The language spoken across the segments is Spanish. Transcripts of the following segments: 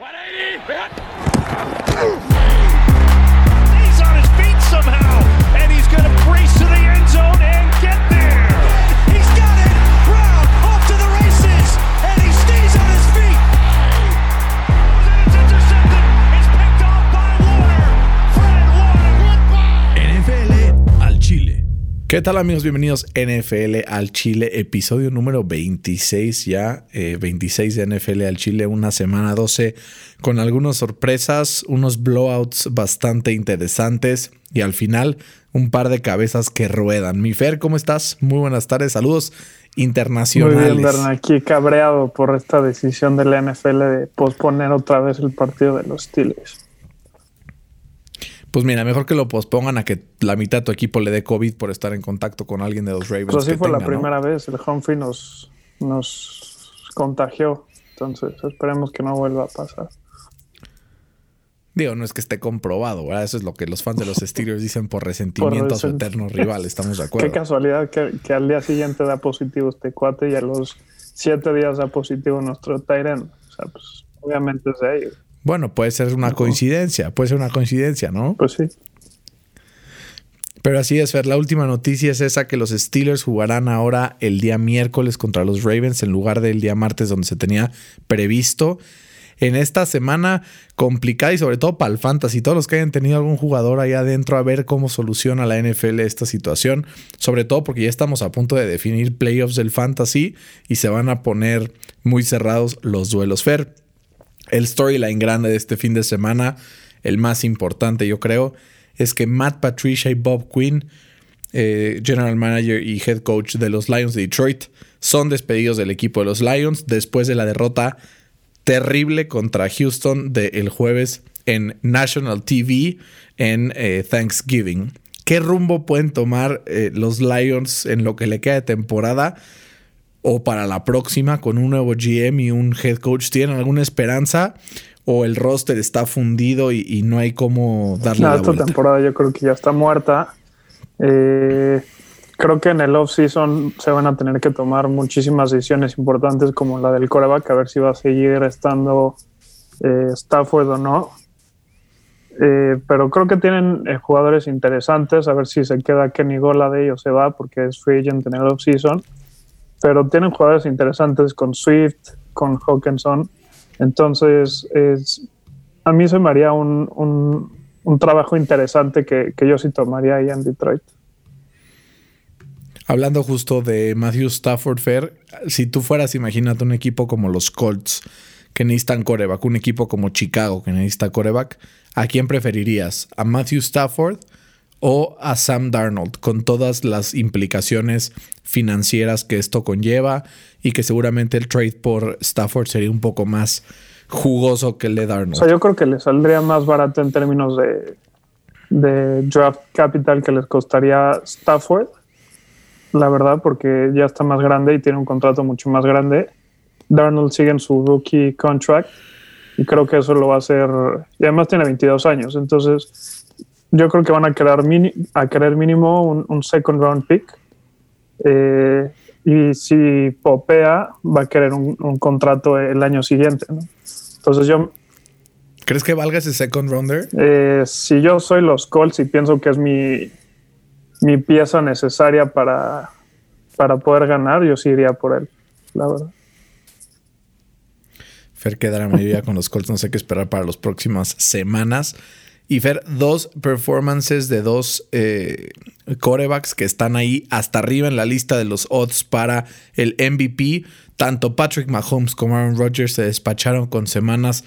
180! ¿Qué tal amigos? Bienvenidos NFL al Chile, episodio número 26 ya, 26 eh, de NFL al Chile, una semana 12 con algunas sorpresas, unos blowouts bastante interesantes y al final un par de cabezas que ruedan. Mi Fer, ¿cómo estás? Muy buenas tardes, saludos internacionales. Muy bien, aquí cabreado por esta decisión de la NFL de posponer otra vez el partido de los Steelers. Pues mira, mejor que lo pospongan a que la mitad de tu equipo le dé COVID por estar en contacto con alguien de los Ravens. Pues sí fue la primera vez. El Humphrey nos, nos contagió. Entonces esperemos que no vuelva a pasar. Digo, no es que esté comprobado, ¿verdad? Eso es lo que los fans de los Steelers dicen por resentimiento a su eterno rival. Estamos de acuerdo. Qué casualidad que, que, al día siguiente da positivo este cuate y a los siete días da positivo nuestro Tyrant. O sea, pues obviamente es de ellos. Bueno, puede ser una coincidencia, puede ser una coincidencia, ¿no? Pues sí. Pero así es, Fer. La última noticia es esa que los Steelers jugarán ahora el día miércoles contra los Ravens en lugar del día martes donde se tenía previsto. En esta semana complicada y sobre todo para el fantasy, todos los que hayan tenido algún jugador ahí adentro a ver cómo soluciona la NFL esta situación, sobre todo porque ya estamos a punto de definir playoffs del fantasy y se van a poner muy cerrados los duelos. Fer, el storyline grande de este fin de semana, el más importante yo creo, es que Matt Patricia y Bob Quinn, eh, general manager y head coach de los Lions de Detroit, son despedidos del equipo de los Lions después de la derrota terrible contra Houston del jueves en National TV en eh, Thanksgiving. ¿Qué rumbo pueden tomar eh, los Lions en lo que le queda de temporada? O para la próxima con un nuevo GM y un head coach? ¿Tienen alguna esperanza? ¿O el roster está fundido y, no hay cómo darle no, esta temporada yo creo que ya está muerta. Eh, creo que en el off-season se van a tener que tomar muchísimas decisiones importantes como la del coreback, a ver si va a seguir estando eh, Stafford o no. Eh, pero creo que tienen jugadores interesantes, a ver si se queda Kenny Gola de ellos se va porque es free agent en el off-season pero tienen jugadores interesantes con Swift, con Hawkinson. Entonces, es, a mí se me haría un, un, trabajo interesante que, que, yo sí tomaría ahí en Detroit. Hablando justo de Matthew Stafford Fair, si tú fueras, imagínate un equipo como los Colts que necesitan coreback, un equipo como Chicago que necesita coreback, ¿a quién preferirías? ¿A Matthew Stafford o a Sam Darnold, con todas las implicaciones financieras que esto conlleva y que seguramente el trade por Stafford sería un poco más jugoso que el de Darnold. O sea, yo creo que le saldría más barato en términos de, de draft capital que les costaría Stafford, la verdad, porque ya está más grande y tiene un contrato mucho más grande. Darnold sigue en su rookie contract y creo que eso lo va a hacer. Y además tiene 22 años, entonces yo creo que van a querer, a querer mínimo un, second round pick. Eh, y si popea, va a querer un, contrato el año siguiente. Entonces yo... ¿Crees que valga ese second rounder? Eh, si yo soy los Colts y pienso que es mi, mi pieza necesaria para, para poder ganar, yo sí iría por él, la verdad. Fer quedará mayoría con los Colts, no sé qué esperar para las próximas semanas. Y Fer, dos performances de dos eh, corebacks que están ahí hasta arriba en la lista de los odds para el MVP. Tanto Patrick Mahomes como Aaron Rodgers se despacharon con semanas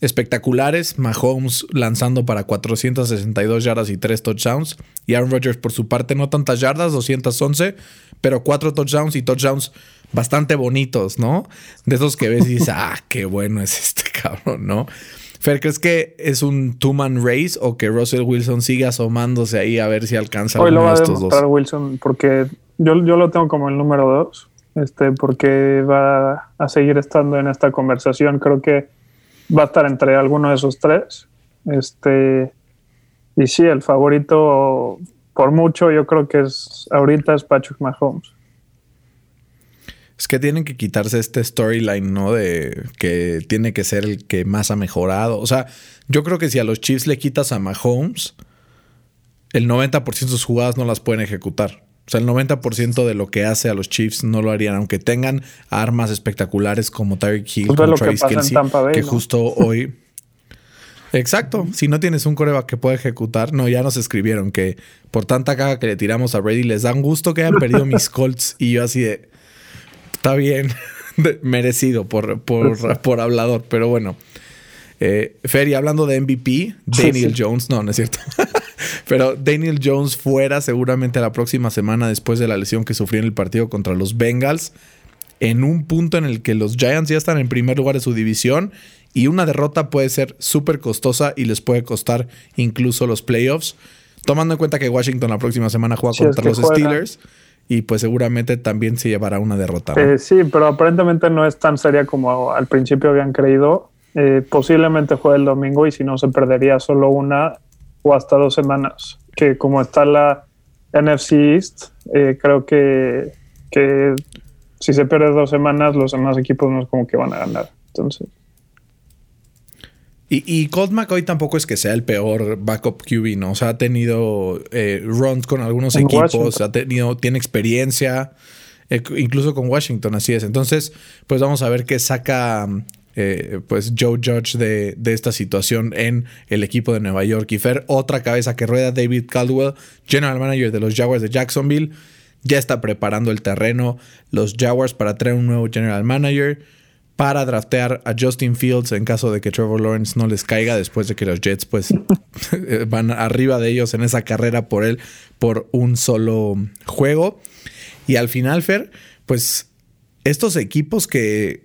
espectaculares. Mahomes lanzando para 462 yardas y 3 touchdowns. Y Aaron Rodgers por su parte no tantas yardas, 211, pero 4 touchdowns y touchdowns bastante bonitos, ¿no? De esos que ves y dices, ah, qué bueno es este cabrón, ¿no? Fer, ¿crees que es un two-man race o que Russell Wilson siga asomándose ahí a ver si alcanza Hoy lo va a demostrar Wilson porque yo, yo lo tengo como el número dos, este, porque va a seguir estando en esta conversación. Creo que va a estar entre alguno de esos tres. Este, y sí, el favorito por mucho, yo creo que es ahorita es Patrick Mahomes. Es que tienen que quitarse este storyline, ¿no? De que tiene que ser el que más ha mejorado. O sea, yo creo que si a los Chiefs le quitas a Mahomes, el 90% de sus jugadas no las pueden ejecutar. O sea, el 90% de lo que hace a los Chiefs no lo harían, aunque tengan armas espectaculares como Tyreek Hill, Pues ve como que Bay, que ¿no? justo hoy. Exacto. Si no tienes un coreback que pueda ejecutar, no, ya nos escribieron que por tanta caga que le tiramos a Brady les dan gusto que hayan perdido mis Colts. Y yo así de. Está bien. Merecido por, por, por hablador. Pero bueno. Eh, Ferry, hablando de MVP, Daniel sí. Jones, no, no es cierto. Pero Daniel Jones fuera seguramente la próxima semana después de la lesión que sufrió en el partido contra los Bengals, en un punto en el que los Giants ya están en primer lugar de su división y una derrota puede ser súper costosa y les puede costar incluso los playoffs, tomando en cuenta que Washington la próxima semana juega contra los juega. Steelers y pues seguramente también se llevará una derrota. Eh, sí, pero aparentemente no es tan seria como al principio habían creído. Eh, posiblemente juegue el domingo y si no se perdería solo una o hasta dos semanas. Que como está la NFC East, eh, creo que, que si se pierde dos semanas, los demás equipos no es como que van a ganar. Entonces, Y, y Colt McCoy tampoco es que sea el peor backup QB, ¿no? O sea, ha tenido eh, runs con algunos En equipos, Washington. ha tenido, tiene experiencia, eh, incluso con Washington, así es. Entonces, pues vamos a ver qué saca eh, pues Joe Judge de, de esta situación en el equipo de Nueva York. Y Fer, otra cabeza que rueda, David Caldwell, general manager de los Jaguars de Jacksonville, ya está preparando el terreno los Jaguars para traer un nuevo general manager para draftear a Justin Fields en caso de que Trevor Lawrence no les caiga después de que los Jets pues van arriba de ellos en esa carrera por él por un solo juego. Y al final, Fer, pues estos equipos que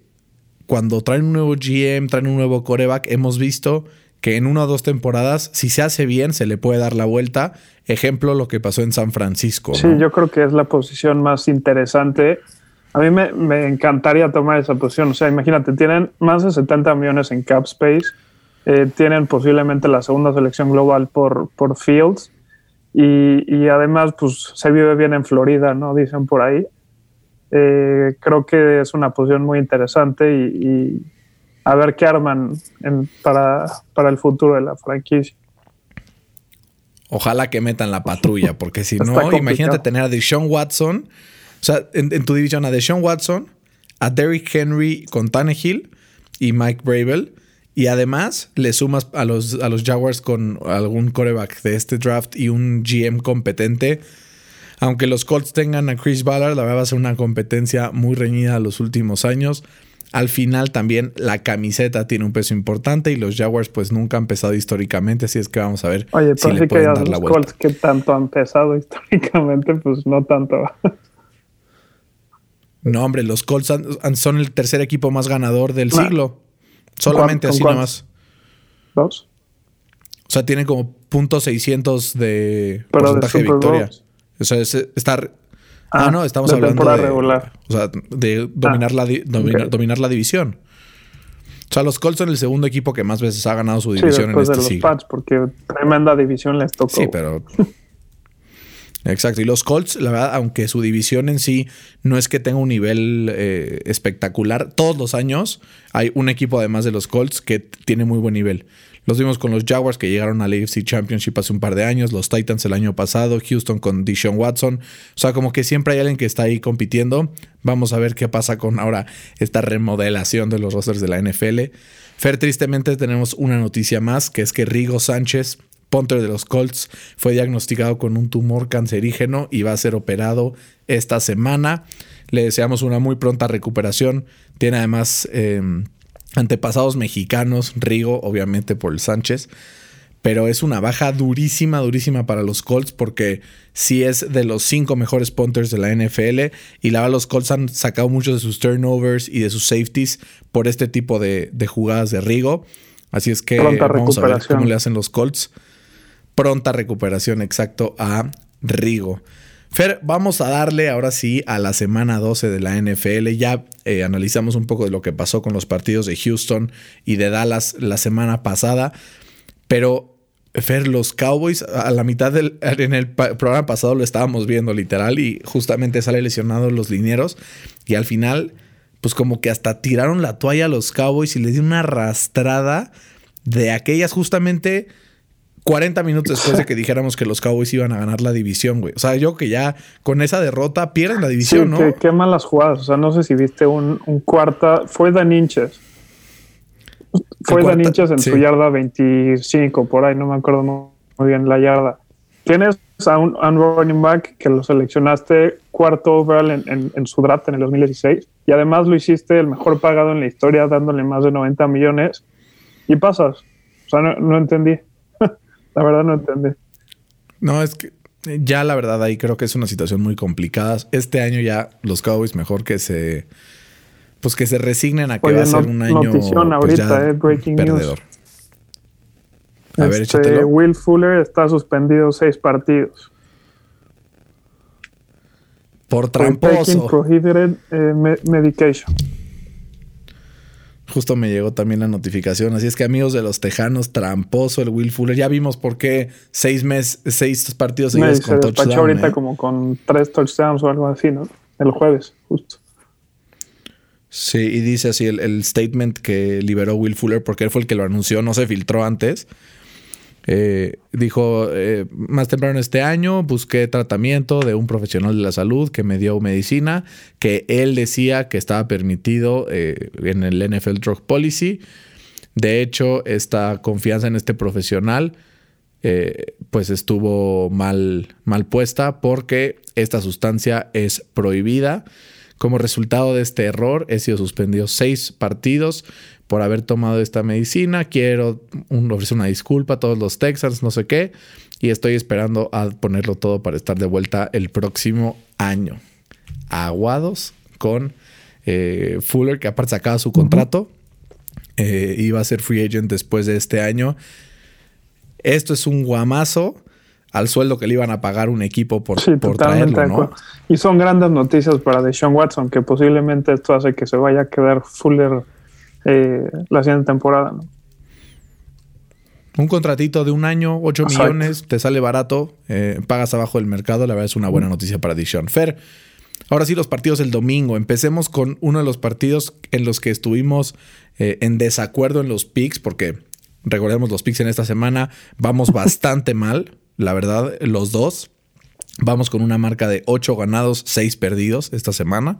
cuando traen un nuevo GM, traen un nuevo coreback, hemos visto que en una o dos temporadas, si se hace bien, se le puede dar la vuelta. Ejemplo, lo que pasó en San Francisco. sí, ¿no? yo creo que es la posición más interesante. A mí me, me encantaría tomar esa posición. O sea, imagínate, tienen más de 70 millones en cap space. eh, tienen posiblemente la segunda selección global por, por Fields. Y, y además, pues se vive bien en Florida, ¿no? Dicen por ahí. Eh, creo que es una posición muy interesante y, y a ver qué arman en- para, para el futuro de la franquicia. Ojalá que metan la patrulla, porque si no, complicado. imagínate tener a Deshaun Watson, o sea, en, en tu división a Deshaun Watson, a Derrick Henry con Tannehill y Mike Bravel, y además le sumas a los, a los Jaguars con algún coreback de este draft y un GM competente. Aunque los Colts tengan a Chris Ballard, la verdad va a ser una competencia muy reñida los últimos años. Al final también la camiseta tiene un peso importante y los Jaguars pues nunca han pesado históricamente, así es que vamos a ver Oye, si pero le sí que pueden dar la los vuelta. Colts que tanto han pesado históricamente, pues no tanto. No, hombre, los Colts son el tercer equipo más ganador del Nah. siglo. Solamente ¿Con así cuántos? nomás. ¿Dos? O sea, tienen como punto .600 de Pero de porcentaje de, Super victoria. O sea, es estar... Ah, Ah, no, estamos de hablando de... regular. Ah, O sea, de dominar, la, di- dominar, la división. O sea, los Colts son el segundo equipo que más veces ha ganado su Sí, división en después de este los siglo. Pats, porque tremenda división les tocó. Sí, pero. Exacto. Y los Colts, la verdad, aunque su división en sí no es que tenga un nivel eh, espectacular, todos los años hay un equipo además de los Colts que tiene muy buen nivel. Los vimos con los Jaguars que llegaron al AFC Championship hace un par de años, los Titans el año pasado, Houston con Deshaun Watson. O sea, como que siempre hay alguien que está ahí compitiendo. Vamos a ver qué pasa con ahora esta remodelación de los rosters de la NFL. Fer, tristemente tenemos una noticia más, que es que Rigo Sánchez, punter de los Colts, fue diagnosticado con un tumor cancerígeno y va a ser operado esta semana. Le deseamos una muy pronta recuperación. Tiene además eh, antepasados mexicanos, Rigo, obviamente por el Sánchez. Pero es una baja durísima, durísima para los Colts porque sí es de los cinco mejores punters de la NFL y la verdad los Colts han sacado muchos de sus turnovers y de sus safeties por este tipo de, de jugadas de Rigo. Así es que vamos a ver cómo le hacen los Colts. Pronta recuperación, exacto, a Rigo. Fer, vamos a darle ahora sí a la semana 12 de la NFL. Ya eh, analizamos un poco de lo que pasó con los partidos de Houston y de Dallas la semana pasada. Pero, Fer, los Cowboys, a la mitad del. En el programa pasado lo estábamos viendo literal y justamente sale lesionado los linieros. Y al final, pues como que hasta tiraron la toalla a los Cowboys y les dio una arrastrada de aquellas justamente 40 minutos después de que dijéramos que los Cowboys iban a ganar la división, güey. O sea, yo que ya con esa derrota pierden la división, ¿no? Qué, qué, malas jugadas. O sea, no sé si viste un, un cuarta. Fue Dan Inches. Fue Dan Inches en su yarda 25, por ahí, no me acuerdo muy bien la yarda. Tienes a un, running back que lo seleccionaste cuarto overall en, en, su draft en el 2016 y además lo hiciste el mejor pagado en la historia dándole más de 90 millones y pasas. O sea, no, entendí. La verdad no entendí. No, es que ya la verdad ahí creo que es una situación muy complicada. Este año ya los Cowboys mejor que se pues que se resignen a que va a ser un año pues, ahorita, eh, breaking perdedor. A ver, este. Will Fuller está suspendido seis partidos. Por tramposo. prohibited eh, medication. Justo me llegó también la notificación. Así es que, amigos de los Tejanos, tramposo el Will Fuller. Ya vimos por qué seis meses, seis partidos seguidos con se touchdown. ahorita ¿eh? como con tres touchdowns o algo así, ¿no? El jueves, justo. Sí, y dice así el, statement que liberó Will Fuller, porque él fue el que lo anunció, no se filtró antes. Eh, dijo, eh, más temprano este año busqué tratamiento de un profesional de la salud que me dio medicina, que él decía que estaba permitido eh, en el NFL Drug Policy. De hecho, esta confianza en este profesional pues estuvo mal, mal puesta porque esta sustancia es prohibida como resultado de este error, he sido suspendido seis partidos por haber tomado esta medicina. Quiero ofrecer una disculpa a todos los Texans, no sé qué. Y estoy esperando a ponerlo todo para estar de vuelta el próximo año. Aguados con eh, Fuller, que aparte sacaba su contrato. Eh, iba a ser free agent después de este año. Esto es un guamazo al sueldo que le iban a pagar un equipo por, por traerlo, ¿no? Y son grandes noticias para Deshaun Watson, que posiblemente esto hace que se vaya a quedar Fuller eh, la siguiente temporada, ¿no? Un contratito de un año, 8 millones, te sale barato, eh, pagas abajo del mercado, la verdad es una buena noticia para Deshaun. Fer, ahora sí los partidos del domingo. Empecemos con uno de los partidos en los que estuvimos eh, en desacuerdo en los picks, porque recordemos los picks en esta semana, vamos bastante mal la verdad, los dos. Vamos con una marca de 8 ganados, 6 perdidos esta semana.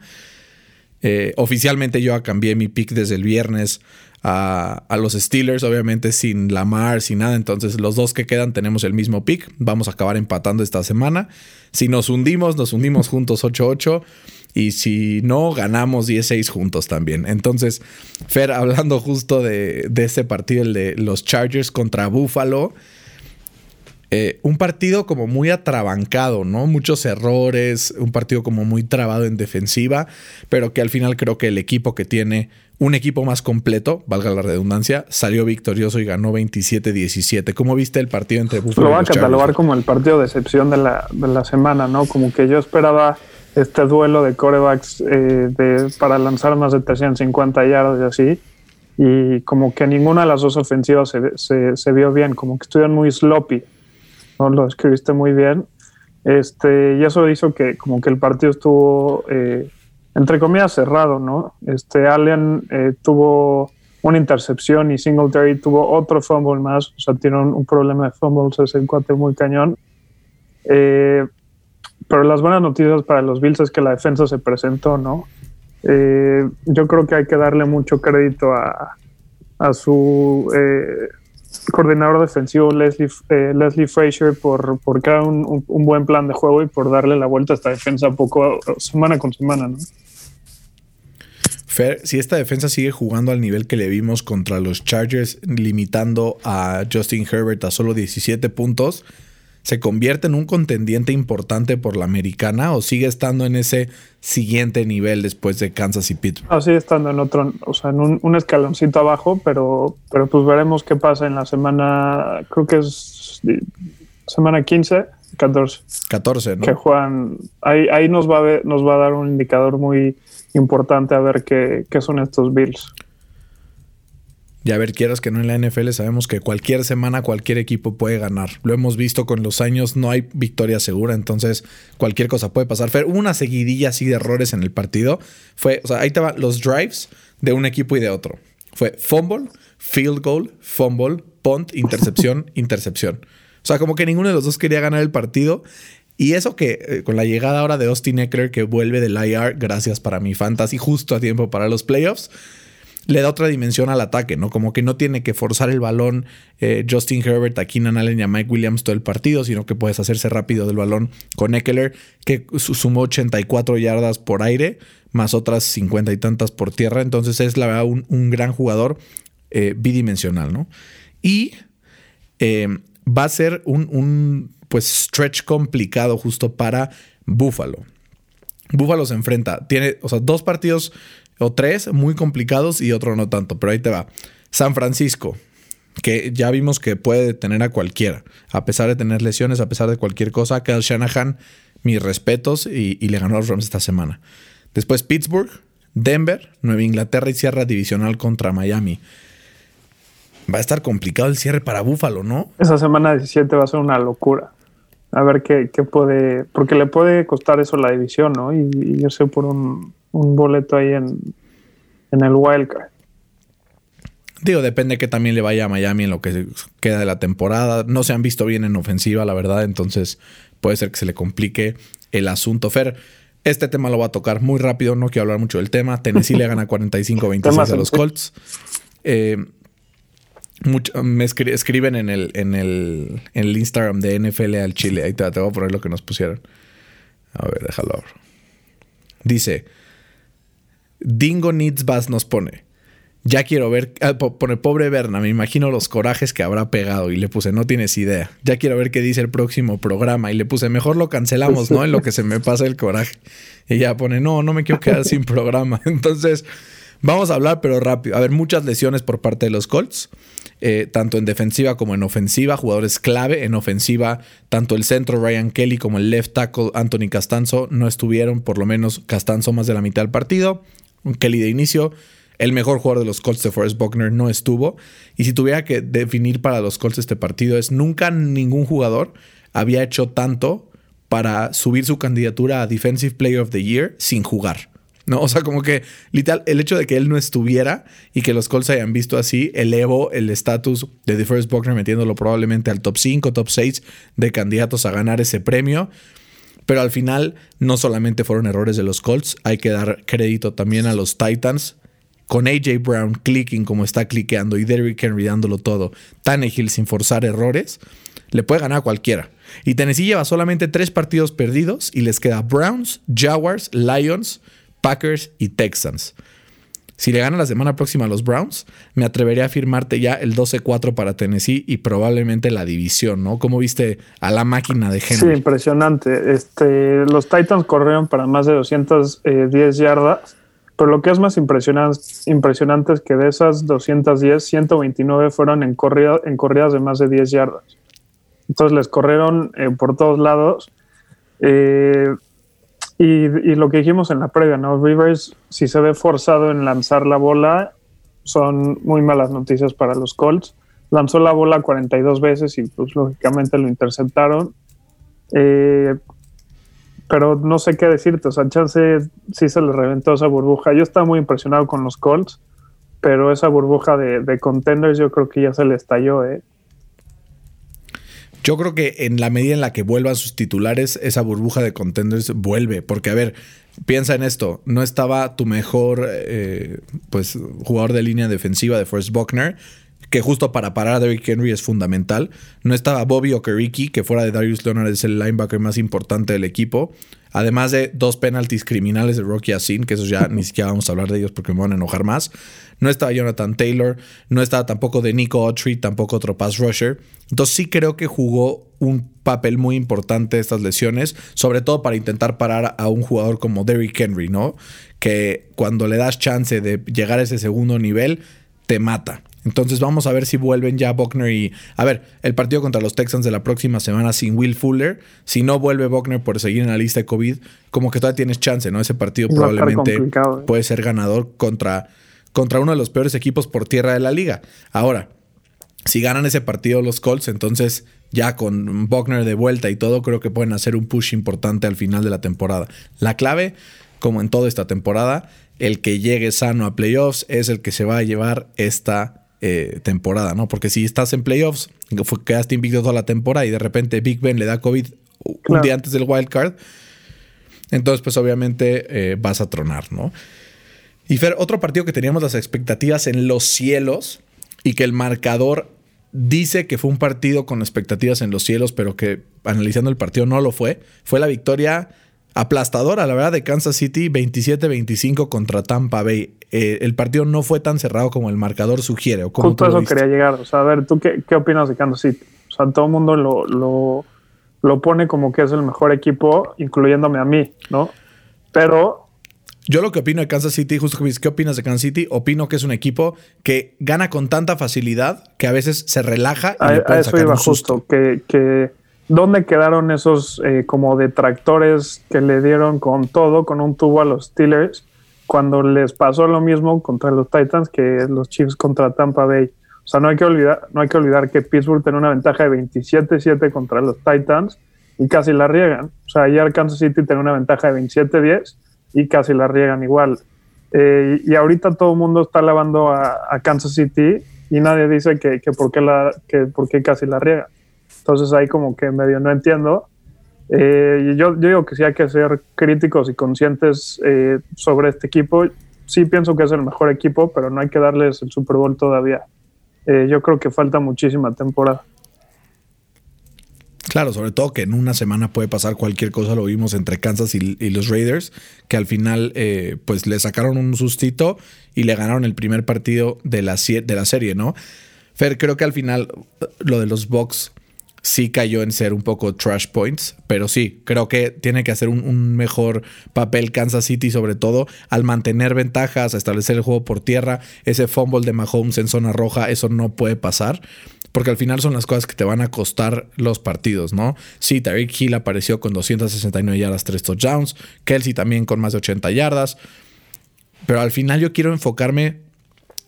Eh, oficialmente yo cambié mi pick desde el viernes a, a, los Steelers, obviamente sin Lamar, sin nada. Entonces los dos que quedan tenemos el mismo pick. Vamos a acabar empatando esta semana. Si nos hundimos, nos hundimos juntos 8-8. Y si no, ganamos 16 juntos también. Entonces, Fer, hablando justo de, de ese partido, el de los Chargers contra Buffalo. Eh, un partido como muy atrabancado, ¿no? Muchos errores, un partido como muy trabado en defensiva, pero que al final creo que el equipo que tiene un equipo más completo, valga la redundancia, salió victorioso y ganó 27-17. ¿Cómo viste el partido entre Buffalo Lo va a catalogar como el partido de excepción de la, de la semana, ¿no? Como que yo esperaba este duelo de corebacks eh, de, para lanzar más de 350 yardas y así. Y como que ninguna de las dos ofensivas se, se, se vio bien, como que estuvieron muy sloppy. ¿No? Lo escribiste muy bien. Este, y eso hizo que como que el partido estuvo, eh, entre comillas, cerrado, ¿no? Este, Allen eh, tuvo una intercepción y Singletary tuvo otro fumble más, o sea, tiene un, problema de fumbles ese cuate muy cañón. Eh, pero las buenas noticias para los Bills es que la defensa se presentó, ¿no? yo creo que hay que darle mucho crédito a, a su coordinador defensivo Leslie, eh, Leslie Frazier por, por crear un, buen plan de juego y por darle la vuelta a esta defensa poco semana con semana, ¿no? Fer, si esta defensa sigue jugando al nivel que le vimos contra los Chargers, limitando a Justin Herbert a solo 17 puntos, ¿se convierte en un contendiente importante por la americana o sigue estando en ese siguiente nivel después de Kansas y Pittsburgh? Ah, sigue estando en otro, o sea, en un, escaloncito abajo, pero, pero pues veremos qué pasa en la semana, creo que es semana 15, 14. 14, ¿no? Que juegan, ahí, ahí nos, va a ver, nos va a dar un indicador muy importante a ver qué, qué son estos Bills. Y a ver, quieras que no en la NFL, sabemos que cualquier semana cualquier equipo puede ganar. Lo hemos visto con los años, no hay victoria segura, entonces cualquier cosa puede pasar. Fer, hubo una seguidilla así de errores en el partido. Fue, o sea, ahí estaban los drives de un equipo y de otro. Fue fumble, field goal, fumble, punt, intercepción, intercepción. O sea, como que ninguno de los dos quería ganar el partido. Y eso que eh, con la llegada ahora de Austin Eckler, que vuelve del IR, gracias para mi fantasy, justo a tiempo para los playoffs le da otra dimensión al ataque, ¿no? Como que no tiene que forzar el balón eh, Justin Herbert a Keenan Allen y a Mike Williams todo el partido, sino que puedes hacerse rápido del balón con Eckler, que sumó 84 yardas por aire, más otras 50 y tantas por tierra. Entonces es la verdad un, gran jugador eh, bidimensional, ¿no? Y eh, va a ser un, un pues stretch complicado justo para Buffalo. Buffalo se enfrenta, tiene, o sea, dos partidos o tres muy complicados y otro no tanto, pero ahí te va. San Francisco, que ya vimos que puede detener a cualquiera, a pesar de tener lesiones, a pesar de cualquier cosa. Kyle Shanahan, mis respetos y, le ganó a los Rams esta semana. Después Pittsburgh, Denver, Nueva Inglaterra y cierra divisional contra Miami. Va a estar complicado el cierre para Búfalo, ¿no? Esa semana 17 va a ser una locura. A ver qué, puede, porque le puede costar eso la división, ¿no? y yo sé por un, un boleto ahí en, en el wildcard. Digo, depende que también le vaya a Miami en lo que queda de la temporada. No se han visto bien en ofensiva, la verdad. Entonces puede ser que se le complique el asunto. Fer, este tema lo va a tocar muy rápido. No quiero hablar mucho del tema. Tennessee le gana 45-26 a los Colts. Eh, me escriben en el, en, el, en el Instagram de NFL al Chile. Ahí te, te voy a poner lo que nos pusieron. A ver, déjalo. Dice... Dingo Needs Bass nos pone. Ya quiero ver, ah, pone pobre Berna, me imagino los corajes que habrá pegado y le puse, no tienes idea. Ya quiero ver qué dice el próximo programa y le puse, mejor lo cancelamos, ¿no? En lo que se me pasa el coraje. Y ya pone, no, no me quiero quedar sin programa. Entonces, vamos a hablar, pero rápido. A ver, muchas lesiones por parte de los Colts, eh, tanto en defensiva como en ofensiva, jugadores clave. En ofensiva, tanto el centro Ryan Kelly como el left tackle Anthony Castanzo no estuvieron, por lo menos Castanzo más de la mitad del partido. Kelly de inicio. El mejor jugador de los Colts de Forrest Buckner no estuvo. Y si tuviera que definir para los Colts este partido, es nunca ningún jugador había hecho tanto para subir su candidatura a Defensive Player of the Year sin jugar. ¿no? O sea, como que literal, el hecho de que él no estuviera y que los Colts hayan visto así, elevó el estatus de DeForest Buckner metiéndolo probablemente al top 5, top 6 de candidatos a ganar ese premio. Pero al final no solamente fueron errores de los Colts, hay que dar crédito también a los Titans. Con AJ Brown clicking como está cliqueando y Derrick Henry dándolo todo, Tannehill sin forzar errores, le puede ganar a cualquiera. Y Tennessee lleva solamente tres partidos perdidos y les queda Browns, Jaguars, Lions, Packers y Texans. Si le gana la semana próxima a los Browns, me atrevería a firmarte ya el 12-4 para Tennessee y probablemente la división, ¿no? ¿Cómo viste a la máquina de Henry? Sí, impresionante. Este, los Titans corrieron para más de 210 yardas, pero lo que es más impresionante, impresionante es que de esas 210, 129 fueron en, corrida, en corridas de más de 10 yardas. Entonces les corrieron eh, por todos lados. Eh, y, lo que dijimos en la previa, ¿no? Rivers, si se ve forzado en lanzar la bola, son muy malas noticias para los Colts. Lanzó la bola 42 veces y pues lógicamente lo interceptaron. Eh, pero no sé qué decirte, o sea, chance sí se le reventó esa burbuja. Yo estaba muy impresionado con los Colts, pero esa burbuja de, de contenders yo creo que ya se le estalló, ¿eh? Yo creo que en la medida en la que vuelvan sus titulares, esa burbuja de contenders vuelve. Porque, a ver, piensa en esto. No estaba tu mejor eh, pues, jugador de línea defensiva de Forrest Buckner, que justo para parar a Derrick Henry es fundamental. No estaba Bobby Okereke, que fuera de Darius Leonard es el linebacker más importante del equipo. Además de dos penaltis criminales de Rocky Asin, que esos ya ni siquiera vamos a hablar de ellos porque me van a enojar más. No estaba Jonathan Taylor, no estaba tampoco de Nico Autry, tampoco otro pass rusher. Entonces sí creo que jugó un papel muy importante estas lesiones, sobre todo para intentar parar a un jugador como Derrick Henry, ¿no? Que cuando le das chance de llegar a ese segundo nivel, te mata. Entonces vamos a ver si vuelven ya Buckner y... A ver, el partido contra los Texans de la próxima semana sin Will Fuller. Si no vuelve Buckner por seguir en la lista de COVID, como que todavía tienes chance, ¿no? Ese partido probablemente ¿eh? puede ser ganador contra, contra uno de los peores equipos por tierra de la liga. Ahora, si ganan ese partido los Colts, entonces ya con Buckner de vuelta y todo, creo que pueden hacer un push importante al final de la temporada. La clave, como en toda esta temporada, el que llegue sano a playoffs es el que se va a llevar esta eh, temporada, ¿no? Porque si estás en playoffs, quedaste invicto toda la temporada y de repente Big Ben le da COVID un día antes del wild card, entonces pues obviamente eh, vas a tronar, ¿no? Y Fer, otro partido que teníamos las expectativas en los cielos y que el marcador dice que fue un partido con expectativas en los cielos, pero que analizando el partido no lo fue, fue la victoria aplastadora, la verdad, de Kansas City 27-25 contra Tampa Bay. Eh, el partido no fue tan cerrado como el marcador sugiere. ¿o Justo eso quería llegar. O sea, a ver, ¿tú qué, opinas de Kansas City? O sea, todo el mundo lo, lo, lo pone como que es el mejor equipo, incluyéndome a mí, ¿no? Pero yo lo que opino de Kansas City, justo que ¿qué opinas de Kansas City? Opino que es un equipo que gana con tanta facilidad que a veces se relaja y a, le a eso iba justo, que, que ¿dónde quedaron esos eh, como detractores que le dieron con todo, con un tubo a los Steelers, cuando les pasó lo mismo contra los Titans que los Chiefs contra Tampa Bay? O sea, no hay que olvidar, no hay que, olvidar que Pittsburgh tiene una ventaja de 27-7 contra los Titans y casi la riegan. O sea, ayer Kansas City tiene una ventaja de 27-10 y casi la riegan igual. Eh, y ahorita todo el mundo está lavando a, Kansas City y nadie dice que, que, por qué la, que por qué casi la riega. Entonces ahí como que medio no entiendo. Eh, yo, yo, digo que sí hay que ser críticos y conscientes eh, sobre este equipo. Sí pienso que es el mejor equipo, pero no hay que darles el Super Bowl todavía. yo creo que falta muchísima temporada. Claro, sobre todo que en una semana puede pasar cualquier cosa, lo vimos entre Kansas y, los Raiders, que al final eh, pues le sacaron un sustito y le ganaron el primer partido de la, de la serie, ¿no? Fer, creo que al final lo de los Bucks sí cayó en ser un poco trash points, pero sí, creo que tiene que hacer un, mejor papel Kansas City, sobre todo al mantener ventajas, a establecer el juego por tierra, ese fumble de Mahomes en zona roja, eso no puede pasar porque al final son las cosas que te van a costar los partidos, ¿no? Sí, Tyreek Hill apareció con 269 yardas, 3 touchdowns, Kelsey también con más de 80 yardas, pero al final yo quiero enfocarme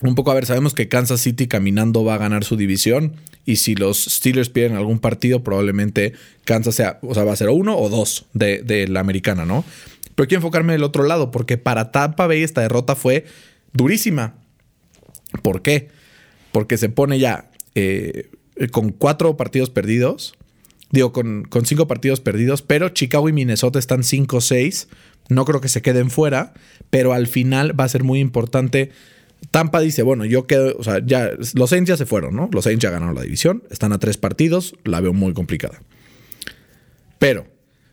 un poco a ver, sabemos que Kansas City caminando va a ganar su división y si los Steelers pierden algún partido, probablemente Kansas sea, o sea, va a ser uno o dos de, de la americana, ¿no? Pero quiero enfocarme del otro lado, porque para Tampa Bay esta derrota fue durísima. ¿Por qué? Porque se pone ya eh, con cuatro partidos perdidos. Digo, con, con, cinco partidos perdidos, pero Chicago y Minnesota están 5-6. No creo que se queden fuera, pero al final va a ser muy importante. Tampa dice, bueno, yo quedo, o sea, ya los Saints ya se fueron, ¿no? Los Saints ya ganaron la división, están a tres partidos, la veo muy complicada. Pero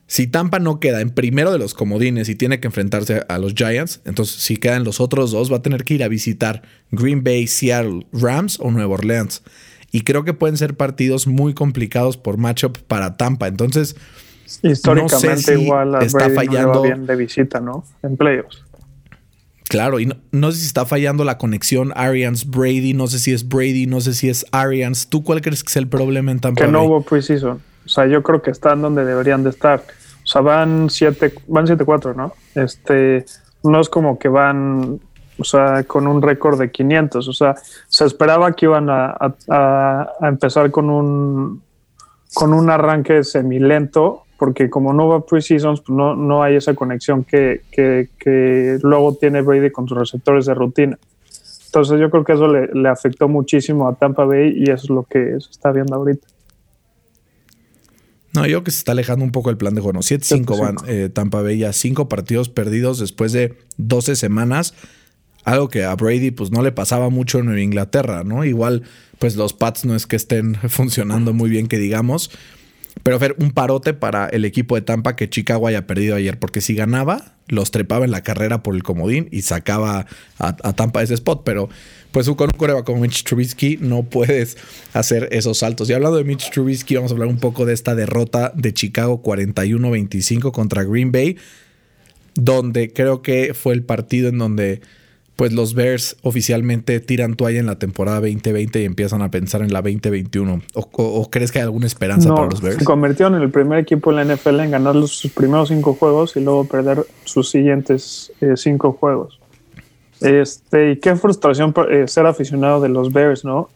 si Tampa no queda en primero de los comodines y tiene que enfrentarse a los Giants, entonces si quedan los otros dos, va a tener que ir a visitar Green Bay, Seattle, Rams o Nueva Orleans. Y creo que pueden ser partidos muy complicados por matchup para Tampa. Entonces, históricamente igual está fallando bien de visita, ¿no? En playoffs. Claro, y no, sé si está fallando la conexión Arians Brady, no sé si es Brady, no sé si es Arians. ¿Tú cuál crees que es el problema en Tampa? Que no hubo preseason. O sea, yo creo que están donde deberían de estar. O sea, van 7 van 7-4, ¿no? Este no es como que van o sea, con un récord de 500. O sea, se esperaba que iban a, empezar con un, con un arranque semilento, porque como no va preseasons, pues no, no hay esa conexión que, que, luego tiene Brady con sus receptores de rutina. Entonces yo creo que eso le, le, afectó muchísimo a Tampa Bay y eso es lo que se está viendo ahorita. No, yo creo que se está alejando un poco el plan de juego. 7-5 van eh, Tampa Bay ya 5 partidos perdidos después de 12 semanas algo que a Brady pues no le pasaba mucho en Nueva Inglaterra, ¿no? Igual pues los Pats no es que estén funcionando muy bien que digamos, pero ver un parote para el equipo de Tampa que Chicago haya perdido ayer, porque si ganaba, los trepaba en la carrera por el comodín y sacaba a, Tampa ese spot, pero pues con un coreba como Mitch Trubisky no puedes hacer esos saltos. Y hablando de Mitch Trubisky, vamos a hablar un poco de esta derrota de Chicago 41-25 contra Green Bay, donde creo que fue el partido en donde pues los Bears oficialmente tiran toalla en la temporada 2020 y empiezan a pensar en la 2021? ¿O, crees que hay alguna esperanza para los Bears? Se convirtieron en el primer equipo en la NFL en ganar sus primeros cinco juegos y luego perder sus siguientes eh, cinco juegos. Este, y qué frustración eh, ser aficionado de los Bears, ¿no?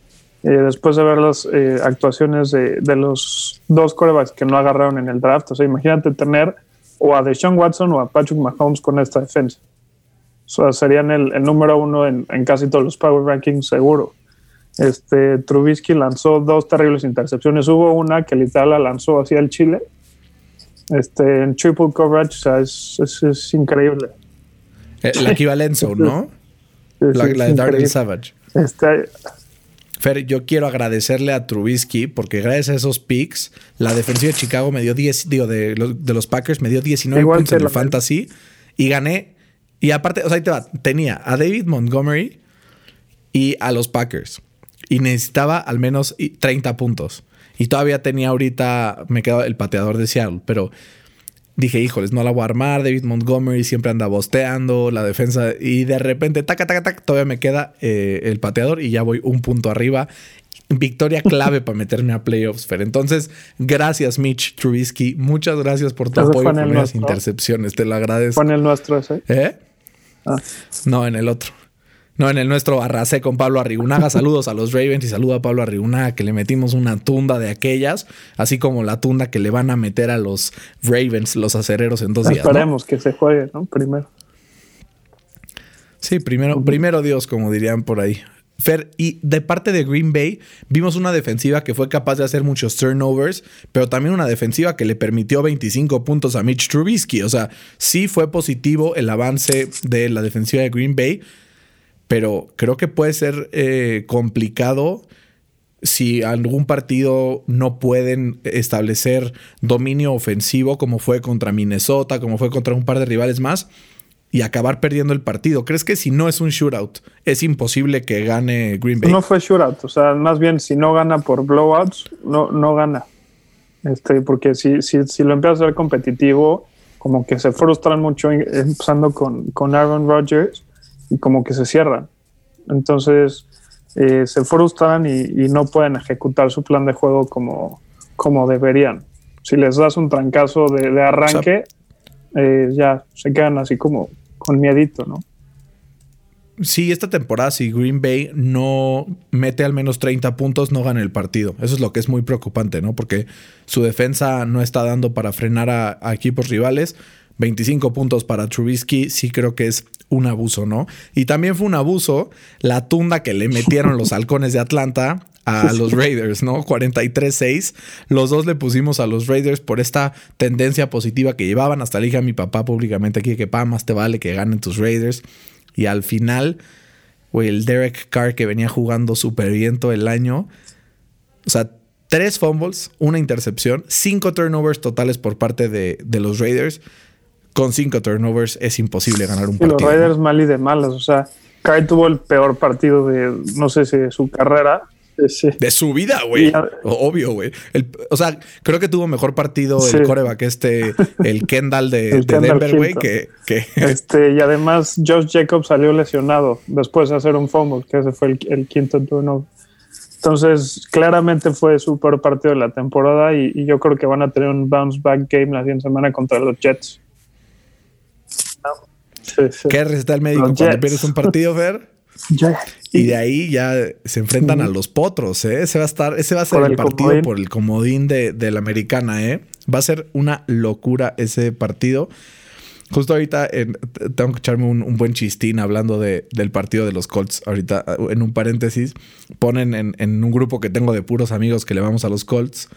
Eh, después de ver las actuaciones de, los dos corebacks que no agarraron en el draft. O sea, imagínate tener o a Deshaun Watson o a Patrick Mahomes con esta defensa. O sea, serían el, número uno en, casi todos los power rankings, seguro. Este, Trubisky lanzó dos terribles intercepciones. Hubo una que literal la lanzó hacia el Chile. Este, en triple coverage, o sea, es, increíble. La equivalencia, ¿no? la, de Darnell Savage. Este, Fer, yo quiero agradecerle a Trubisky porque gracias a esos picks, la defensiva de Chicago me dio 10, digo, de los, de los Packers me dio 19 puntos en el fantasy y gané. Y aparte, o sea, ahí te va, tenía a David Montgomery y a los Packers. Y necesitaba al menos 30 puntos. Y todavía tenía ahorita, me quedó el pateador de Seattle, pero dije, híjoles, no la voy a armar. David Montgomery siempre anda bosteando la defensa y de repente, taca, taca, taca, todavía me queda eh, el pateador y ya voy un punto arriba. Victoria clave para meterme a playoffs, Fer. Entonces, gracias, Mitch Trubisky. Muchas gracias por tu apoyo con las intercepciones. Te lo agradezco. Pon el nuestro. ¿Eh? Ah. No, en el otro. No, en el nuestro arrasé con Pablo Arrigunaga. Saludos a los Ravens y saludo a Pablo Arrigunaga que le metimos una tunda de aquellas, así como la tunda que le van a meter a los Ravens, los acereros en dos días. Esperemos que se juegue, ¿no? Primero. Sí, primero, primero Dios, como dirían por ahí. Fer, y de parte de Green Bay, vimos una defensiva que fue capaz de hacer muchos turnovers, pero también una defensiva que le permitió 25 puntos a Mitch Trubisky. O sea, sí fue positivo el avance de la defensiva de Green Bay, pero creo que puede ser eh, complicado si algún partido no pueden establecer dominio ofensivo como fue contra Minnesota, como fue contra un par de rivales más y acabar perdiendo el partido. ¿Crees que si no es un shootout es imposible que gane Green Bay? No fue shootout, o sea, más bien si no gana por blowouts, no, no gana. Este, porque si, si, si lo empieza a ser competitivo, como que se frustran mucho empezando con, con Aaron Rodgers y como que se cierran. Entonces eh, se frustran y, no pueden ejecutar su plan de juego como, como deberían. Si les das un trancazo de, arranque, eh, ya se quedan así como con miedito, ¿no? Sí, esta temporada, si Green Bay no mete al menos 30 puntos, no gana el partido. Eso es lo que es muy preocupante, ¿no? Porque su defensa no está dando para frenar a, a equipos rivales. 25 puntos para Trubisky, sí creo que es un abuso, ¿no? Y también fue un abuso la tunda que le metieron los halcones de Atlanta a los Raiders, ¿no? 43-6. Los dos le pusimos a los Raiders por esta tendencia positiva que llevaban. Hasta le dije a mi papá públicamente aquí que pa, más te vale que ganen tus Raiders. Y al final, güey, el Derek Carr que venía jugando súper bien todo el año. O sea, tres fumbles, una intercepción, cinco turnovers totales por parte de, de los Raiders con cinco turnovers es imposible ganar un partido. Los Raiders mal y de malas. O sea, Kai tuvo el peor partido de, no sé si de su carrera. De su vida, güey. Obvio, güey. O sea, creo que tuvo mejor partido el coreback, este, el Kendall de, Denver, güey, que, Este, y además, Josh Jacobs salió lesionado después de hacer un fumble, que ese fue el, quinto turno. Entonces, claramente fue su peor partido de la temporada y, y, yo creo que van a tener un bounce back game la siguiente semana contra los Jets. ¿Qué receta el médico cuando pierdes un partido, Fer? Y de ahí ya se enfrentan a los potros, ¿eh? Ese va a estar, ese va a ser el, partido por el comodín de, la americana, ¿eh? Va a ser una locura ese partido. Justo ahorita tengo que echarme un, buen chistín hablando del partido de los Colts. Ahorita, en un paréntesis, ponen en, en, un grupo que tengo de puros amigos que le vamos a los Colts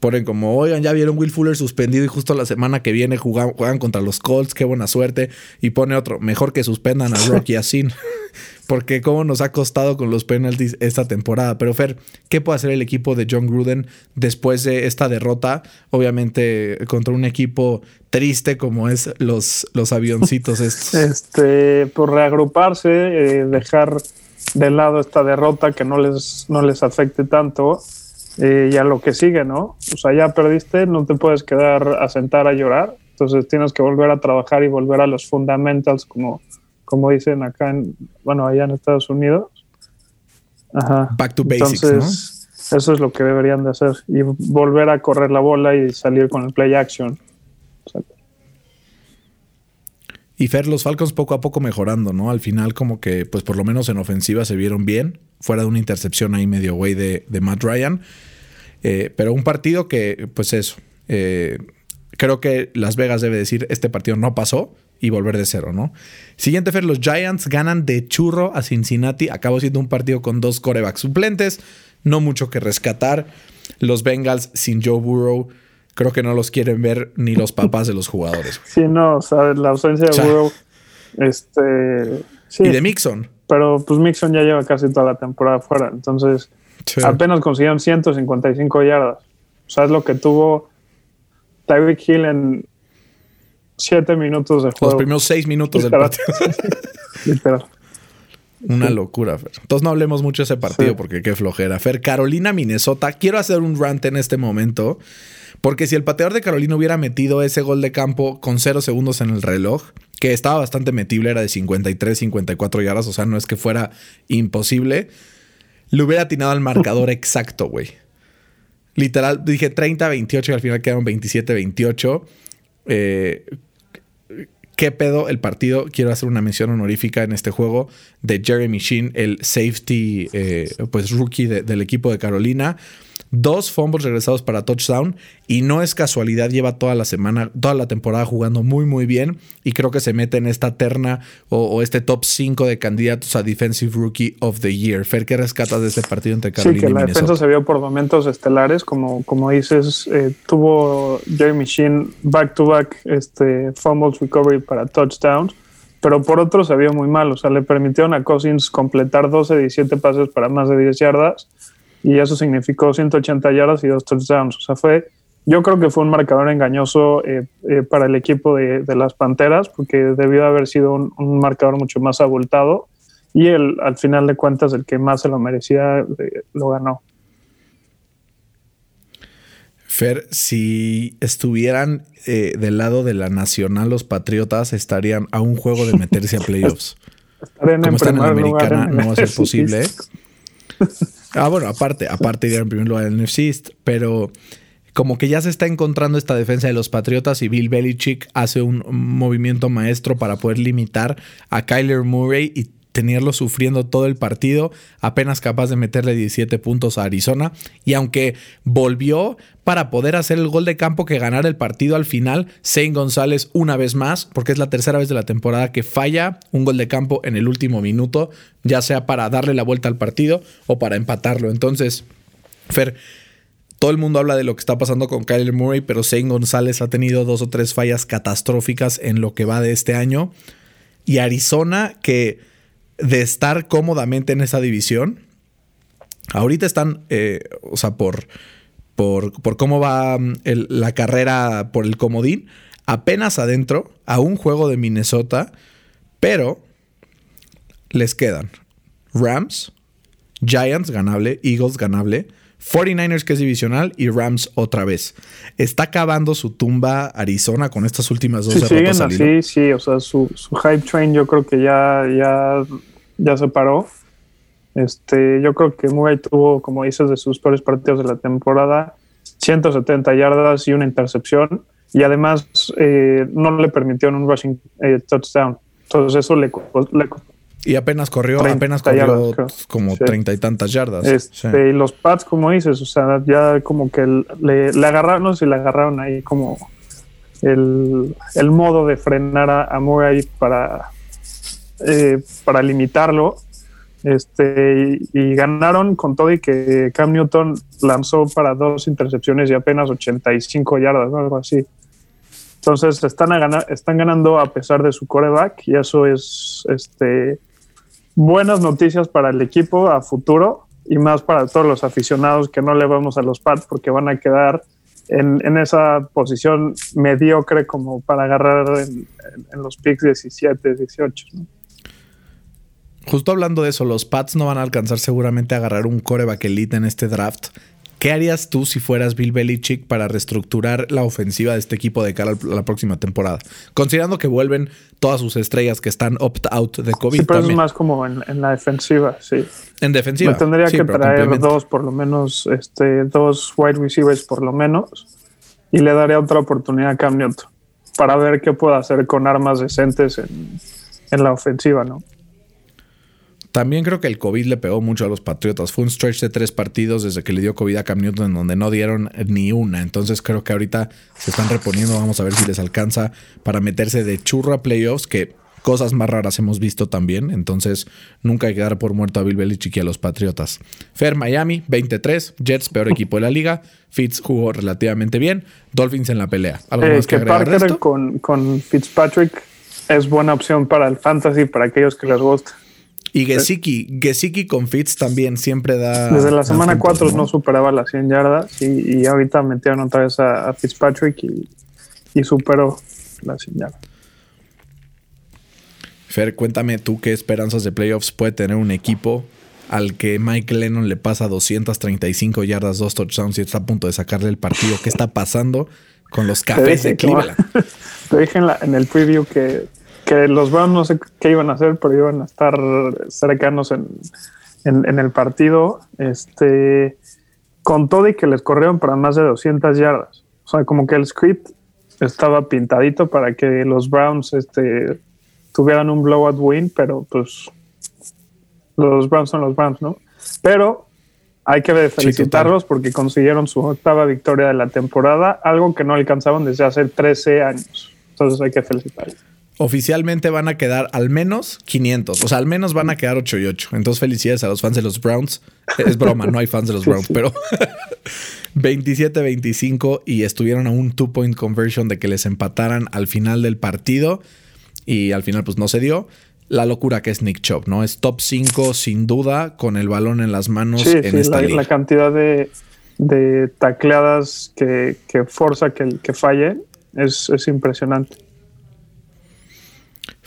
ponen como, oigan, ya vieron Will Fuller suspendido y justo la semana que viene juegan, juegan contra los Colts, qué buena suerte. Y pone otro, mejor que suspendan a Rocky Asin. Porque cómo nos ha costado con los penalties esta temporada. Pero Fer, ¿qué puede hacer el equipo de John Gruden después de esta derrota? Obviamente contra un equipo triste como es los, los avioncitos estos. Este, por reagruparse, eh, dejar de lado esta derrota que no les, no les afecte tanto y a lo que sigue, ¿no? O sea, ya perdiste, no te puedes quedar a sentar a llorar, entonces tienes que volver a trabajar y volver a los fundamentals, como, como dicen acá, en, bueno, allá en Estados Unidos. Ajá. Back to basics, entonces, Eso es lo que deberían de hacer y volver a correr la bola y salir con el play action. Y Fer, los Falcons poco a poco mejorando, ¿no? Al final, como que, pues por lo menos en ofensiva se vieron bien, fuera de una intercepción ahí medio güey de, de, Matt Ryan. Eh, pero un partido que, pues eso, eh, creo que Las Vegas debe decir, este partido no pasó y volver de cero, ¿no? Siguiente, Fer, los Giants ganan de churro a Cincinnati. Acabó siendo un partido con dos corebacks suplentes, no mucho que rescatar. Los Bengals sin Joe Burrow creo que no los quieren ver ni los papás de los jugadores. Sí, no, o sea, la ausencia de Burrow. Este. y de Mixon. Pero pues Mixon ya lleva casi toda la temporada fuera. Entonces, apenas consiguieron 155 yardas. O sea, es lo que tuvo Tyreek Hill en 7 minutos de juego. Los primeros 6 minutos del partido. Literal. Una locura, Fer. Entonces no hablemos mucho de ese partido porque qué flojera. Fer, Carolina, Minnesota. Quiero hacer un rant en este momento. Porque si el pateador de Carolina hubiera metido ese gol de campo con cero segundos en el reloj, que estaba bastante metible, era de 53, 54 yardas, o sea, no es que fuera imposible, le hubiera atinado al marcador exacto, güey. Literal, dije 30-28 y al final quedaron 27-28. Eh, ¿Qué pedo el partido? Quiero hacer una mención honorífica en este juego de Jeremy Sheen, el safety, eh, pues rookie del equipo de Carolina dos fumbles regresados para touchdown y no es casualidad, lleva toda la semana, toda la temporada jugando muy muy bien y creo que se mete en esta terna o, este top 5 de candidatos a Defensive Rookie of the Year. Fer, ¿qué rescatas de este partido entre Carolina sí, que la defensa se vio por momentos estelares, como, como dices, eh, tuvo Jeremy Sheen back to back este, fumbles recovery para touchdowns pero por otro se vio muy mal. O sea, le permitieron a Cousins completar 12, 17 pases para más de 10 yardas y eso significó 180 yardas y dos touchdowns. O sea, fue, yo creo que fue un marcador engañoso eh, eh, para el equipo de, las Panteras, porque debió haber sido un, marcador mucho más abultado y el, al final de cuentas el que más se lo merecía eh, lo ganó. Fer, si estuvieran del lado de la Nacional, los Patriotas estarían a un juego de meterse a playoffs. Como están en la Americana, no va a ser posible. Ah, bueno, aparte, aparte de en primer lugar el NFC East, pero como que ya se está encontrando esta defensa de los Patriotas y Bill Belichick hace un movimiento maestro para poder limitar a Kyler Murray y tenerlo sufriendo todo el partido, apenas capaz de meterle 17 puntos a Arizona. Y aunque volvió para poder hacer el gol de campo que ganara el partido al final, Zane González una vez más, porque es la tercera vez de la temporada que falla un gol de campo en el último minuto, ya sea para darle la vuelta al partido o para empatarlo. Entonces, Fer, todo el mundo habla de lo que está pasando con Kyler Murray, pero Zane González ha tenido dos o tres fallas catastróficas en lo que va de este año. Y Arizona, que de estar cómodamente en esa división. Ahorita están, eh, o sea, por, por, por cómo va mm, la carrera por el comodín, apenas adentro a un juego de Minnesota, pero les quedan Rams, Giants ganable, Eagles ganable, 49ers que es divisional y Rams otra vez. Está acabando su tumba Arizona con estas últimas dos sí, derrotas Sí, sí, o sea, su, su, hype train yo creo que ya, ya, ya se paró. Este, yo creo que Murray tuvo, como dices, de sus peores partidos de la temporada, 170 yardas y una intercepción. Y además eh, no le permitieron un rushing eh, touchdown. Entonces eso le, le y apenas corrió, apenas corrió como treinta y tantas yardas. Este, Y los Pats, como dices, o sea, ya como que le, agarraron, no sé si le agarraron ahí como el, modo de frenar a, a Murray para, eh, para limitarlo. Este, y, ganaron con todo y que Cam Newton lanzó para dos intercepciones y apenas 85 yardas, o algo así. Entonces están, están ganando a pesar de su coreback y eso es este, buenas noticias para el equipo a futuro y más para todos los aficionados que no le vamos a los Pats porque van a quedar en, esa posición mediocre como para agarrar en, los picks 17, 18. Justo hablando de eso, los Pats no van a alcanzar seguramente a agarrar un coreback elite en este draft ¿Qué harías tú si fueras Bill Belichick para reestructurar la ofensiva de este equipo de cara a la próxima temporada? Considerando que vuelven todas sus estrellas que están opt-out de COVID. Sí, pero es más como en, la defensiva, sí. En defensiva. Me tendría que traer dos, por lo menos, este, dos wide receivers por lo menos, y le daría otra oportunidad a Cam Newton. para ver qué puede hacer con armas decentes en, en la ofensiva, ¿no? También creo que el COVID le pegó mucho a los Patriotas. Fue un stretch de tres partidos desde que le dio COVID a Cam Newton en donde no dieron ni una. Entonces creo que ahorita se están reponiendo. Vamos a ver si les alcanza para meterse de churro a playoffs, que cosas más raras hemos visto también. Entonces nunca hay que dar por muerto a Bill Belichick y a los Patriotas. Fer Miami, 23. Jets, peor equipo de la liga. Fitz jugó relativamente bien. Dolphins en la pelea. ¿Algo eh, más que, agregar Con, con Fitzpatrick es buena opción para el fantasy, para aquellos que les gusta. Y Gesicki, Gesicki con Fitz también siempre da. Desde la semana 4 ¿no? superaba las 100 yardas y, y ahorita metieron otra vez a, Fitzpatrick y, y, superó las 100 yardas. Fer, cuéntame tú qué esperanzas de playoffs puede tener un equipo al que Mike Lennon le pasa 235 yardas, dos touchdowns y está a punto de sacarle el partido. ¿Qué está pasando con los cafés de Cleveland? Te dije en, la, en el preview que que los Browns no sé qué iban a hacer, pero iban a estar cercanos en, en, el partido. Este, con todo y que les corrieron para más de 200 yardas. O sea, como que el script estaba pintadito para que los Browns este, tuvieran un blowout win, pero pues los Browns son los Browns, ¿no? Pero hay que felicitarlos porque consiguieron su octava victoria de la temporada, algo que no alcanzaban desde hace 13 años. Entonces hay que felicitarlos oficialmente van a quedar al menos 500. O sea, al menos van a quedar 8 y 8. Entonces, felicidades a los fans de los Browns. Es broma, no hay fans de los Browns, pero 27-25 y estuvieron a un two-point conversion de que les empataran al final del partido. Y al final, pues no se dio. La locura que es Nick Chubb, ¿no? Es top 5 sin duda con el balón en las manos en esta la, la cantidad de, de tacleadas que, que forza que, que falle es, es impresionante.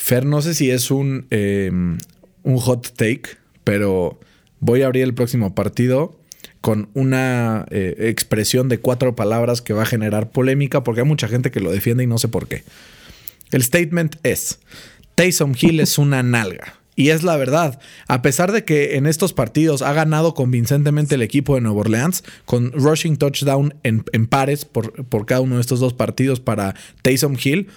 Fer, no sé si es un, em, un hot take, pero voy a abrir el próximo partido con una eh, expresión de cuatro palabras que va a generar polémica porque hay mucha gente que lo defiende y no sé por qué. El statement es, Taysom Hill es una nalga. Y es la verdad, a pesar de que en estos partidos ha ganado convincentemente el equipo de Nueva Orleans, con rushing touchdown en, pares por, por, cada uno de estos dos partidos para Taysom Hill,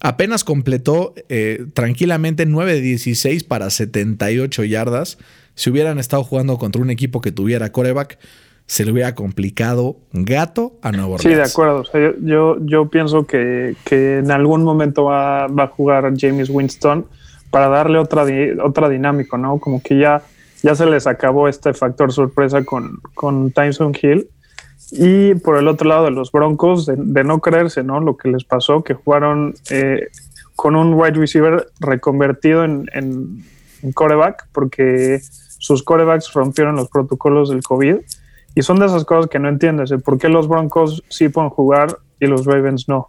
Apenas completó eh, tranquilamente 9 de 16 para 78 yardas. Si hubieran estado jugando contra un equipo que tuviera coreback, se le hubiera complicado gato a Nuevo Orleans. Sí, de acuerdo. yo, yo, pienso que, en algún momento va, a jugar James Winston para darle otra, otra dinámica, ¿no? Como que ya, ya se les acabó este factor sorpresa con, con Tyson Hill y por el otro lado de los Broncos, de, no creerse, ¿no? Lo que les pasó, que jugaron eh, con un wide receiver reconvertido en, en, coreback, porque sus corebacks rompieron los protocolos del COVID. Y son de esas cosas que no entiendes, ¿por qué los Broncos sí pueden jugar y los Ravens no?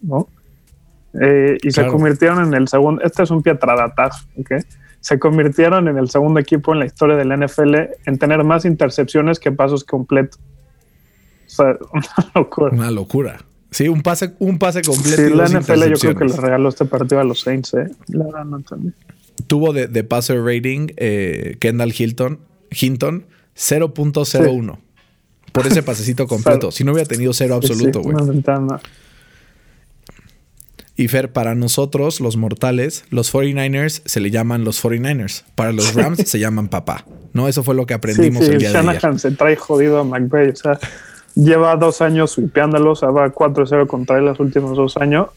¿No? Eh, y se convirtieron en el segundo, este es un pietradatazo, ¿ok? Se convirtieron en el segundo equipo en la historia del NFL en tener más intercepciones que pasos completos sea, una locura. Una locura. Sí, un pase, un pase completo. Sí, la NFL yo creo que le regaló este partido a los Saints, ¿eh? La verdad no Tuvo de, de passer rating eh, Kendall Hilton, Hinton 0.01 por ese pasecito completo. si no hubiera tenido cero absoluto, güey. y Fer, para nosotros, los mortales, los 49ers se le llaman los 49ers. Para los Rams se llaman papá. ¿No? Eso fue lo que aprendimos el día de ayer. se trae jodido a McVay. O sea, lleva dos años sweepeándolos, va 4-0 contra él los últimos dos años.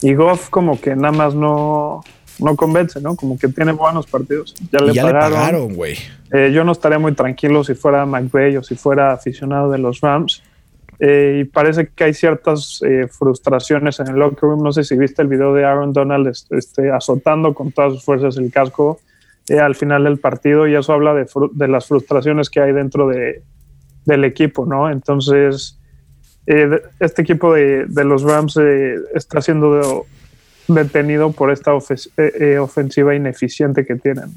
Y Goff como que nada más no, no convence, ¿no? Como que tiene buenos partidos. Ya le pagaron. güey. Eh, yo no estaría muy tranquilo si fuera McVay o si fuera aficionado de los Rams. Eh, y parece que hay ciertas eh, frustraciones en el locker room. No sé si viste el video de Aaron Donald este, azotando con todas sus fuerzas el casco al final del partido y eso habla de, de las frustraciones que hay dentro de, del equipo, ¿no? Entonces, eh, este equipo de, los Rams eh, está siendo detenido por esta eh, ofensiva ineficiente que tienen.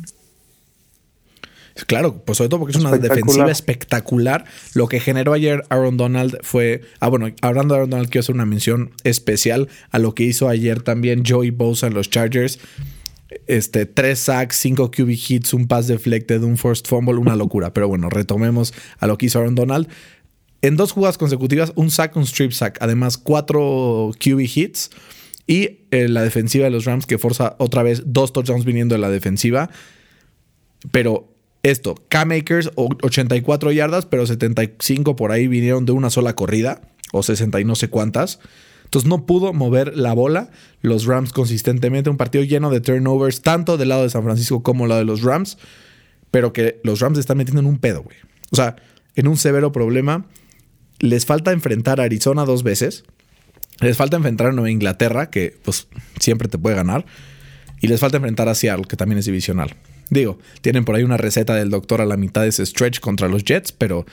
Claro, pues sobre todo porque es una defensiva espectacular. Lo que generó ayer Aaron Donald fue. Ah, bueno, hablando de Aaron Donald, quiero hacer una mención especial a lo que hizo ayer también Joey Bosa en los Chargers. Este, tres sacks, cinco QB hits, un pass deflected, un first fumble, una locura. Pero bueno, retomemos a lo que hizo Aaron Donald. En dos jugadas consecutivas, un sack, un strip sack. Además, cuatro QB hits. Y eh, la defensiva de los Rams que forza otra vez dos touchdowns viniendo de la defensiva. Pero esto, K-Makers, 84 yardas, pero 75 por ahí vinieron de una sola corrida, o 60 y no sé cuántas. Entonces no pudo mover la bola los Rams consistentemente. Un partido lleno de turnovers, tanto del lado de San Francisco como del lado de los Rams. Pero que los Rams están metiendo en un pedo, güey. O sea, en un severo problema. Les falta enfrentar a Arizona dos veces. Les falta enfrentar a Nueva Inglaterra, que pues siempre te puede ganar. Y les falta enfrentar a Seattle, que también es divisional. Digo, tienen por ahí una receta del doctor a la mitad de ese stretch contra los Jets, pero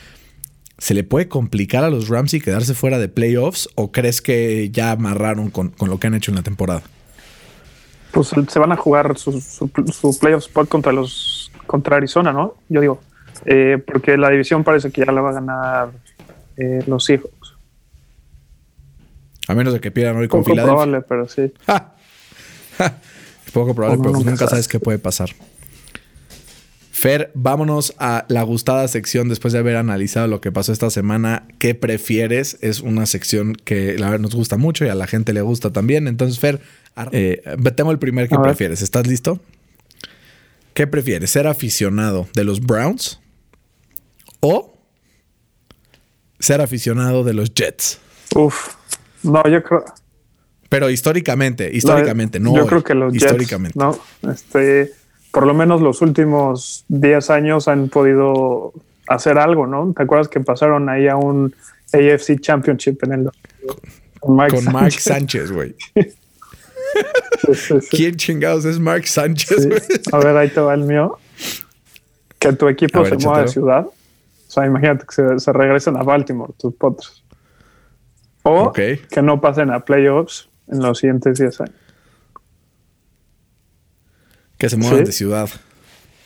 ¿Se le puede complicar a los Rams y quedarse fuera de playoffs o crees que ya amarraron con, lo que han hecho en la temporada? Pues se van a jugar su, su, playoff spot contra los contra Arizona, ¿no? Yo digo, eh, porque la división parece que ya la va a ganar eh, los Seahawks. A menos de que pierdan hoy con Poco probable, pero sí. Poco probable, pero pues nunca sabes qué puede pasar. Fer, vámonos a la gustada sección después de haber analizado lo que pasó esta semana. ¿Qué prefieres? Es una sección que la verdad nos gusta mucho y a la gente le gusta también. Entonces, Fer, eh, tengo el primer que prefieres. ¿Estás listo? ¿Qué prefieres? ¿Ser aficionado de los Browns o ser aficionado de los Jets? Uf, no, yo creo. Pero históricamente, históricamente, no. Yo creo que los históricamente. Jets, no, este por lo menos los últimos 10 años han podido hacer algo, ¿no? ¿Te acuerdas que pasaron ahí a un AFC Championship en el con Mark Sánchez, güey. ¿Quién chingados es Mark Sánchez? A ver, ahí te va el mío. Que tu equipo se mueva de ciudad. O sea, imagínate que se, regresen a Baltimore, tus potros. O que no pasen a playoffs en los siguientes 10 años que se muevan de ciudad.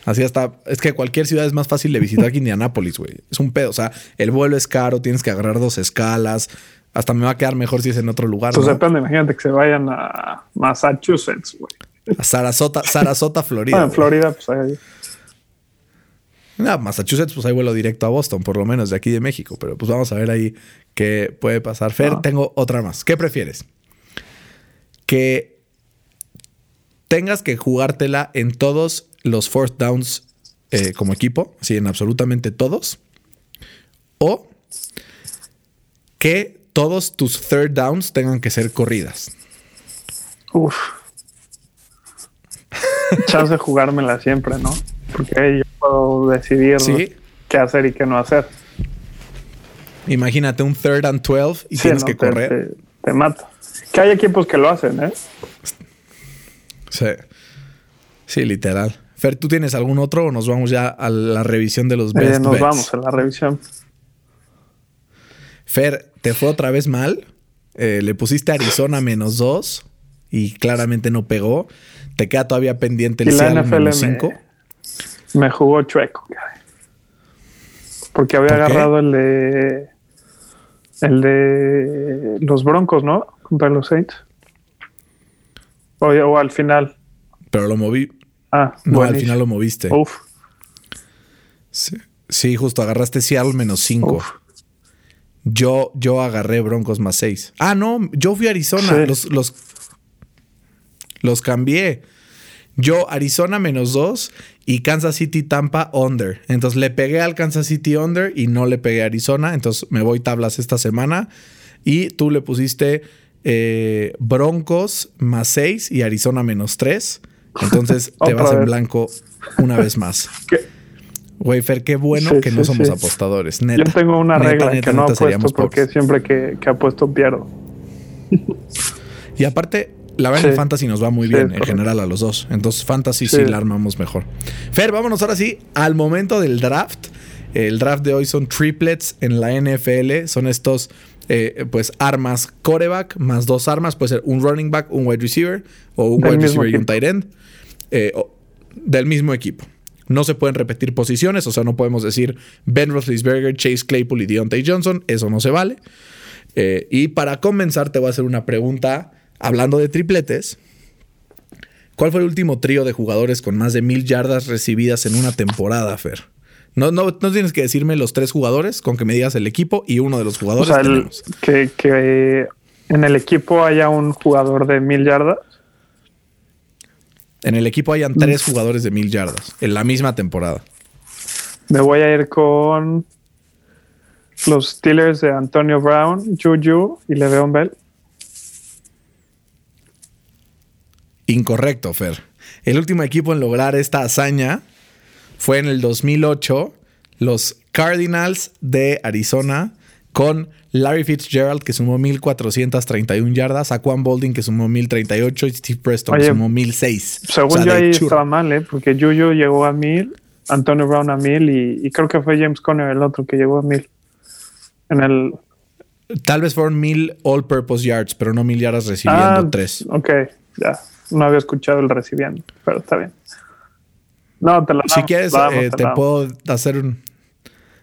Así hasta. Es que cualquier ciudad es más fácil de visitar que Indianápolis, güey. Es un pedo. O sea, el vuelo es caro, tienes que agarrar dos escalas. Hasta me va a quedar mejor si es en otro lugar. Pues depende, imagínate que se vayan a Massachusetts, güey. A Sarasota, Sarasota, Florida. Ah, en Florida, pues ahí. No, Massachusetts, pues hay vuelo directo a Boston, por lo menos de aquí de México. Pero pues vamos a ver ahí qué puede pasar. Fer, ah. tengo otra más. ¿Qué prefieres? Que tengas que jugártela en todos los fourth downs eh, como equipo, así en absolutamente todos, o que todos tus third downs tengan que ser corridas. Uf. Chance de jugármela siempre, ¿no? Porque ahí yo puedo decidir qué hacer y qué no hacer. Imagínate un third and 12 y tienes que correr. Te, te mata. Que hay equipos que lo hacen, ¿eh? Sí. Sí, literal. Fer, ¿tú tienes algún otro o nos vamos ya a la revisión de los eh, best Nos vamos a la revisión. Fer, ¿te fue otra vez mal? Eh, le pusiste Arizona menos dos y claramente no pegó. Te queda todavía pendiente el Seattle menos cinco. Me, jugó chueco. Porque había agarrado el de el de los Broncos, ¿no? Contra los Saints. O, al final. Pero lo moví. Ah, no, al final lo moviste. Uf. Sí, justo agarraste Seattle menos 5. Yo, yo agarré Broncos más 6. Ah, no, yo fui a Arizona. Los, los, los cambié. Yo, Arizona menos 2 y Kansas City Tampa under. Entonces le pegué al Kansas City under y no le pegué a Arizona. Entonces me voy tablas esta semana. Y tú le pusiste eh, Broncos más 6 y Arizona menos 3. Entonces te vas en blanco una vez más. Güey, Fer, qué bueno que no somos apostadores. Yo tengo una regla que no apuesto porque siempre que, que, apuesto pierdo. y aparte, la verdad en Fantasy nos va muy bien en general a los dos. Entonces, Fantasy sí. la armamos mejor. Fer, vámonos ahora sí al momento del draft. El draft de hoy son triplets en la NFL. Son estos eh, pues armas coreback más dos armas, puede ser un running back, un wide receiver o un wide receiver y un tight end eh, del mismo equipo. No se pueden repetir posiciones, o sea, no podemos decir Ben Roethlisberger, Chase Claypool y Deontay Johnson, eso no se vale. Eh, y para comenzar te voy a hacer una pregunta hablando de tripletes. ¿Cuál fue el último trío de jugadores con más de mil yardas recibidas en una temporada, Fer? No, no, tienes que decirme los tres jugadores, con que me digas el equipo y uno de los jugadores. O sea, que, en el equipo haya un jugador de mil yardas. En el equipo hayan tres jugadores de mil yardas en la misma temporada. Me voy a ir con los Steelers de Antonio Brown, Juju y Le'Veon Bell. Incorrecto, Fer. El último equipo en lograr esta hazaña fue en el 2008 los Cardinals de Arizona con Larry Fitzgerald que sumó 1431 yardas, Aquan Bolding que sumó 1038 y Steve Preston que sumó 1006. Según yo ahí estaba mal, ¿eh? porque Juju llegó a 1000, Antonio Brown a 1000 y, creo que fue James Conner el otro que llegó a 1000. En el Tal vez fueron 1000 all purpose yards, pero no 1000 yardas recibiendo ah, tres. Ok, ya. No había escuchado el recibiendo, pero está bien. No, te la Si quieres, eh, te, puedo hacer un.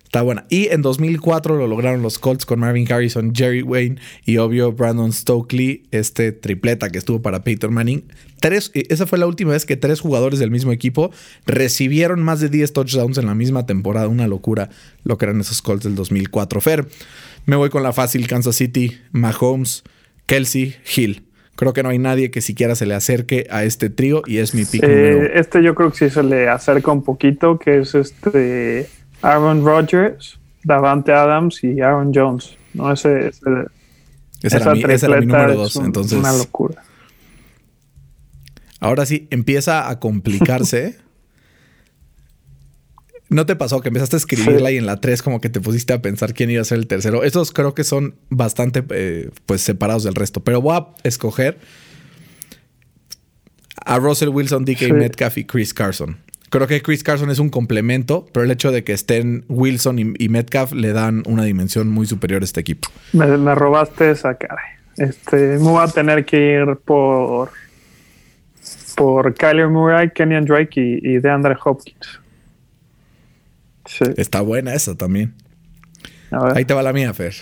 Está buena. Y en 2004 lo lograron los Colts con Marvin Harrison, Jerry Wayne y obvio Brandon Stokely, este tripleta que estuvo para Peyton Manning. Tres, eh, esa fue la última vez que tres jugadores del mismo equipo recibieron más de 10 touchdowns en la misma temporada. Una locura lo que eran esos Colts del 2004. Fer, me voy con la fácil Kansas City, Mahomes, Kelsey, Hill. Creo que no hay nadie que siquiera se le acerque a este trío y es mi pick eh, Este yo creo que sí se le acerca un poquito, que es este Aaron Rodgers, Davante Adams y Aaron Jones. No ese, ese esa, era mi, era mi número dos, entonces. Una locura. Ahora sí, empieza a complicarse. ¿No te pasó que empezaste a escribirla y en la 3 como que te pusiste a pensar quién iba a ser el tercero? Estos creo que son bastante eh, pues separados del resto, pero voy a escoger a Russell Wilson, DK Metcalf y Chris Carson. Creo que Chris Carson es un complemento, pero el hecho de que estén Wilson y, Metcalf le dan una dimensión muy superior a este equipo. Me, robaste esa cara. Este, me voy a tener que ir por por Kyler Murray, Kenyan Drake y, y DeAndre Hopkins. Está buena esa también. Ahí te va la mía, Fer.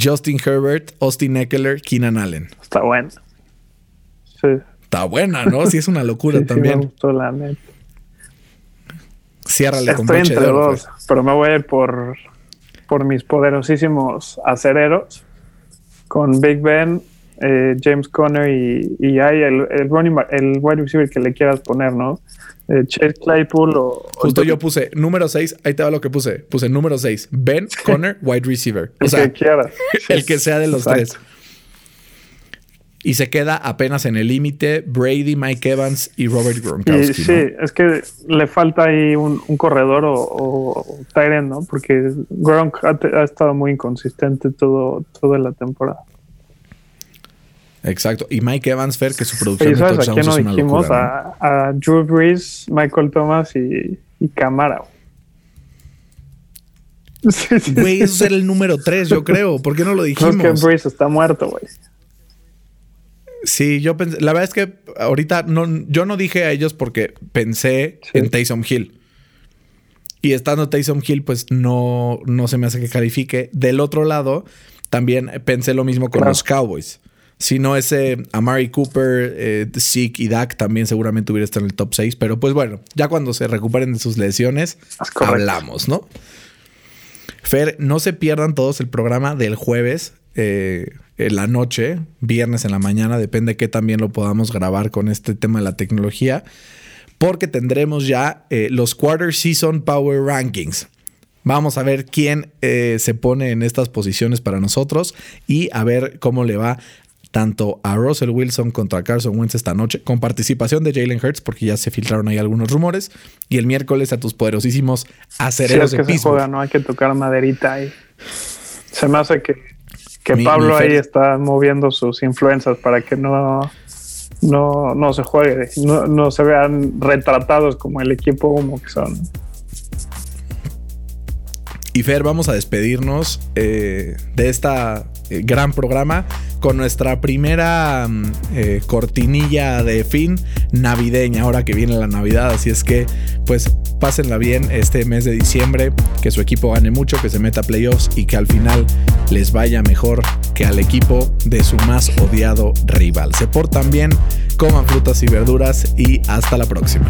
Justin Herbert, Austin Eckler, Keenan Allen. Está buena. Sí. Está buena, ¿no? Sí, es una locura también. me gustó la neta. Ciérrale con entre dos, pero me voy a ir por, por mis poderosísimos acereros con Big Ben, eh, James Conner y, y hay el, el, running el wide receiver que le quieras poner, ¿no? Eh, Chase Claypool o... Justo yo puse número 6, ahí te va lo que puse. Puse número 6, Ben Conner, wide receiver. O el sea, que quiera. el que sea de los tres. Y se queda apenas en el límite Brady, Mike Evans y Robert Gronkowski. sí, es que le falta ahí un, corredor o, o, ¿no? Porque Gronk ha, estado muy inconsistente todo, toda la temporada. Exacto. Y Mike Evans, Fer, que su producción de touchdowns no es una dijimos? A, a, Drew Brees, Michael Thomas y, y Camara. Güey, eso era el número 3, yo creo. ¿Por qué no lo dijimos? No, es que Brees está muerto, güey. Sí, yo pensé, la verdad es que ahorita no, yo no dije a ellos porque pensé en Taysom Hill. Y estando Taysom Hill, pues no, no se me hace que califique. Del otro lado, también pensé lo mismo con los Cowboys. Si no, ese Amari Cooper, eh, Zeke y Dak también seguramente hubiera estado en el top 6. Pero pues bueno, ya cuando se recuperen de sus lesiones, hablamos, ¿no? Fer, no se pierdan todos el programa del jueves. Eh, en la noche, viernes en la mañana, depende que también lo podamos grabar con este tema de la tecnología, porque tendremos ya eh, los Quarter Season Power Rankings. Vamos a ver quién se pone en estas posiciones para nosotros y a ver cómo le va tanto a Russell Wilson contra Carson Wentz esta noche, con participación de Jalen Hurts, porque ya se filtraron ahí algunos rumores, y el miércoles a tus poderosísimos acereros sí, es que se juega, no hay que tocar maderita ahí. Se me hace que, que Pablo ahí está moviendo sus influencias para que no, no, no se juegue, no, no se vean retratados como el equipo humo que son. Y Fer, vamos a despedirnos eh, de esta eh, gran programa con nuestra primera mm, eh, cortinilla de fin navideña, ahora que viene la Navidad. Así es que, pues, pásenla bien este mes de diciembre, que su equipo gane mucho, que se meta a playoffs y que al final les vaya mejor que al equipo de su más odiado rival. Se portan bien, coman frutas y verduras y hasta la próxima.